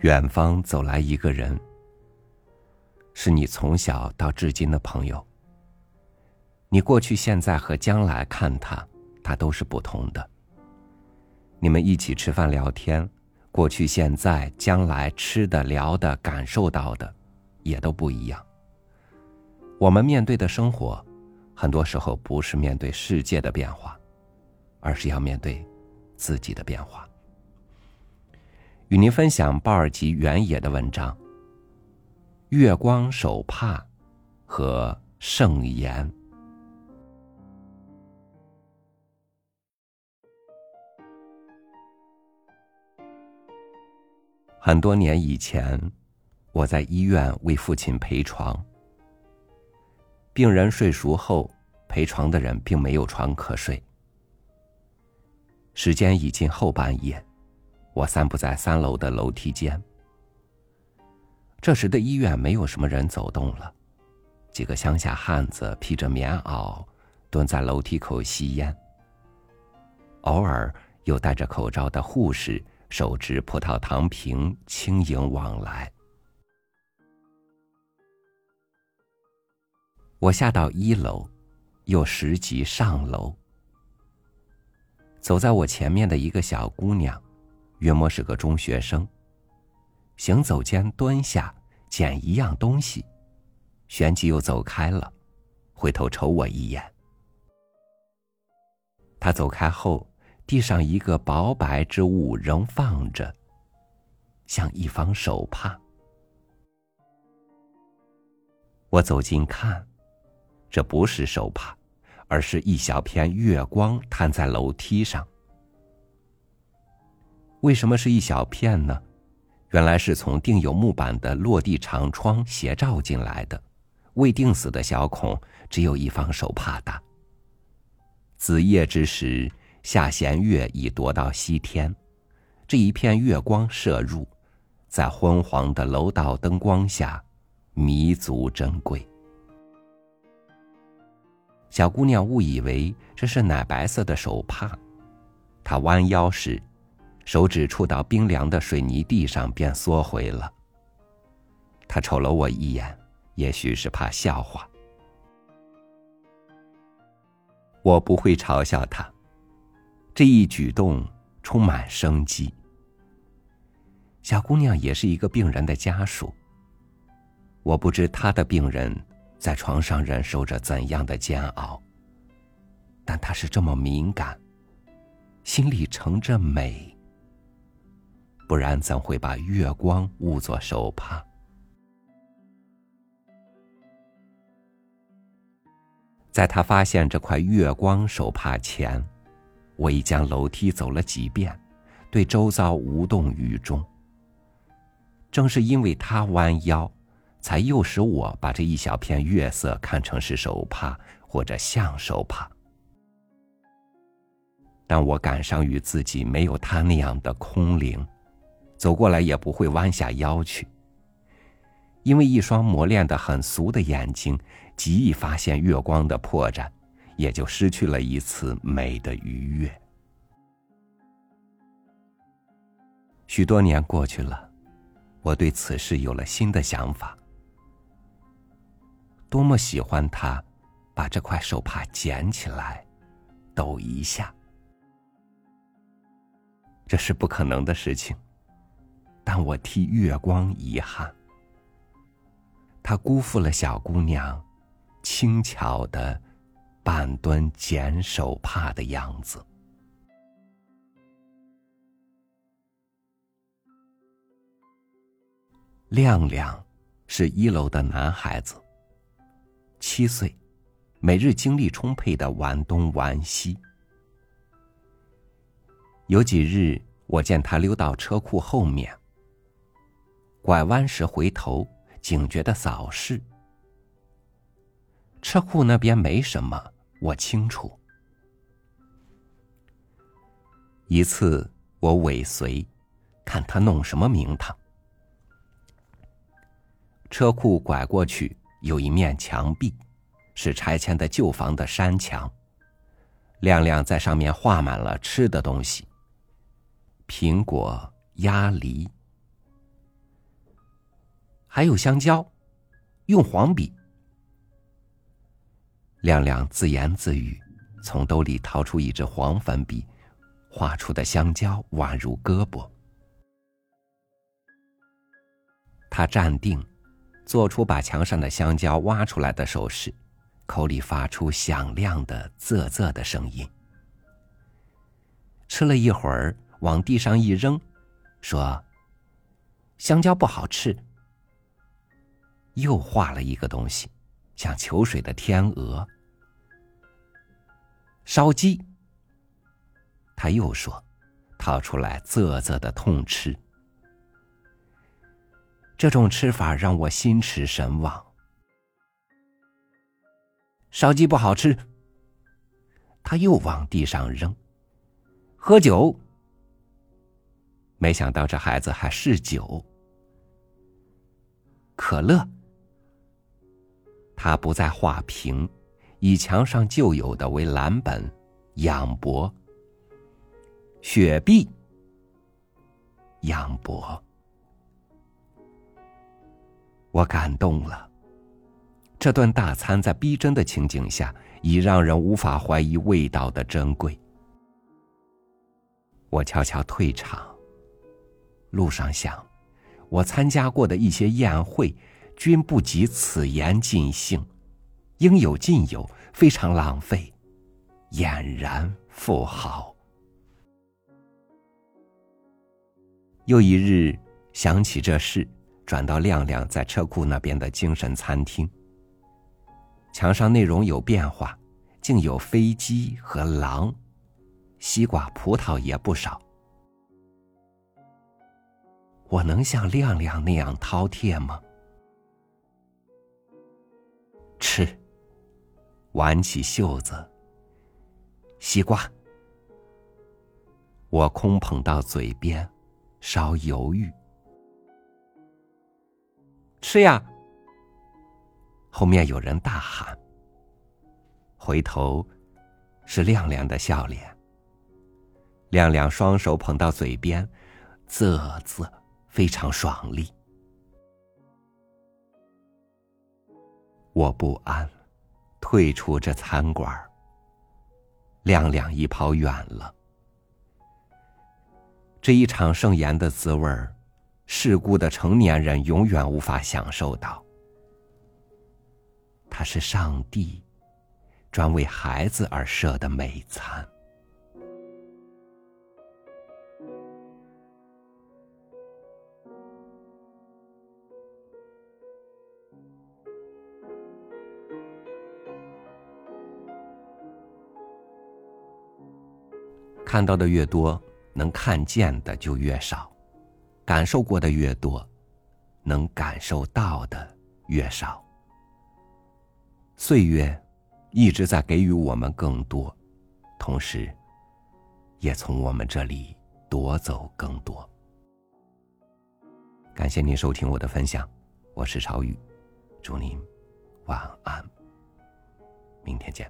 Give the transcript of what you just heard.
远方走来一个人，是你从小到至今的朋友。你过去、现在和将来看他，他都是不同的。你们一起吃饭聊天，过去、现在、将来吃的、聊的、感受到的，也都不一样。我们面对的生活，很多时候不是面对世界的变化，而是要面对自己的变化。与您分享鲍尔吉原野的文章《月光手帕》和圣言。很多年以前，我在医院为父亲陪床。病人睡熟后，陪床的人并没有床可睡。时间已近后半夜。我散步在三楼的楼梯间。这时的医院没有什么人走动了，几个乡下汉子披着棉袄，蹲在楼梯口吸烟。偶尔有戴着口罩的护士手执葡萄糖瓶，轻盈往来。我下到一楼，又拾级上楼。走在我前面的一个小姑娘。约莫是个中学生。行走间蹲下捡一样东西，旋即又走开了，回头瞅我一眼。他走开后，地上一个薄白之物仍放着，像一方手帕。我走近看，这不是手帕，而是一小片月光摊在楼梯上。为什么是一小片呢？原来是从钉有木板的落地长窗斜照进来的，未钉死的小孔只有一方手帕大。子夜之时，下弦月已夺到西天，这一片月光射入，在昏黄的楼道灯光下，弥足珍贵。小姑娘误以为这是奶白色的手帕，她弯腰时。手指触到冰凉的水泥地上，便缩回了。他瞅了我一眼，也许是怕笑话。我不会嘲笑他，这一举动充满生机。小姑娘也是一个病人的家属。我不知她的病人在床上忍受着怎样的煎熬，但她是这么敏感，心里盛着美。不然怎会把月光误作手帕？在他发现这块月光手帕前，我已将楼梯走了几遍，对周遭无动于衷。正是因为他弯腰，才诱使我把这一小片月色看成是手帕或者像手帕。但我感伤于自己没有他那样的空灵。走过来也不会弯下腰去，因为一双磨练的很俗的眼睛，极易发现月光的破绽，也就失去了一次美的愉悦。许多年过去了，我对此事有了新的想法。多么喜欢他，把这块手帕捡起来，抖一下。这是不可能的事情。但我替月光遗憾，他辜负了小姑娘轻巧的半蹲捡手帕的样子。亮亮是一楼的男孩子，七岁，每日精力充沛的玩东玩西。有几日，我见他溜到车库后面。拐弯时回头，警觉的扫视。车库那边没什么，我清楚。一次我尾随，看他弄什么名堂。车库拐过去，有一面墙壁，是拆迁的旧房的山墙。亮亮在上面画满了吃的东西：苹果、鸭梨。还有香蕉，用黄笔。亮亮自言自语，从兜里掏出一支黄粉笔，画出的香蕉宛如胳膊。他站定，做出把墙上的香蕉挖出来的手势，口里发出响亮的“啧啧”的声音。吃了一会儿，往地上一扔，说：“香蕉不好吃。”又画了一个东西，像求水的天鹅。烧鸡。他又说，掏出来啧啧的痛吃。这种吃法让我心驰神往。烧鸡不好吃，他又往地上扔。喝酒，没想到这孩子还是酒。可乐，他不再画屏，以墙上旧有的为蓝本，仰脖。雪碧，仰博。我感动了。这顿大餐在逼真的情景下，已让人无法怀疑味道的珍贵。我悄悄退场。路上想，我参加过的一些宴会，均不及此言尽兴，应有尽有，非常浪费，俨然富豪。又一日想起这事。转到亮亮在车库那边的精神餐厅，墙上内容有变化，竟有飞机和狼，西瓜、葡萄也不少。我能像亮亮那样饕餮吗？挽起袖子，西瓜，我空捧到嘴边，稍犹豫。吃呀！后面有人大喊。回头，是亮亮的笑脸。亮亮双手捧到嘴边，啧啧，非常爽利。我不安，退出这餐馆。亮亮已跑远了。这一场盛宴的滋味儿。世故的成年人永远无法享受到，它是上帝专为孩子而设的美餐。看到的越多，能看见的就越少。感受过的越多，能感受到的越少。岁月一直在给予我们更多，同时，也从我们这里夺走更多。感谢您收听我的分享，我是朝雨，祝您晚安，明天见。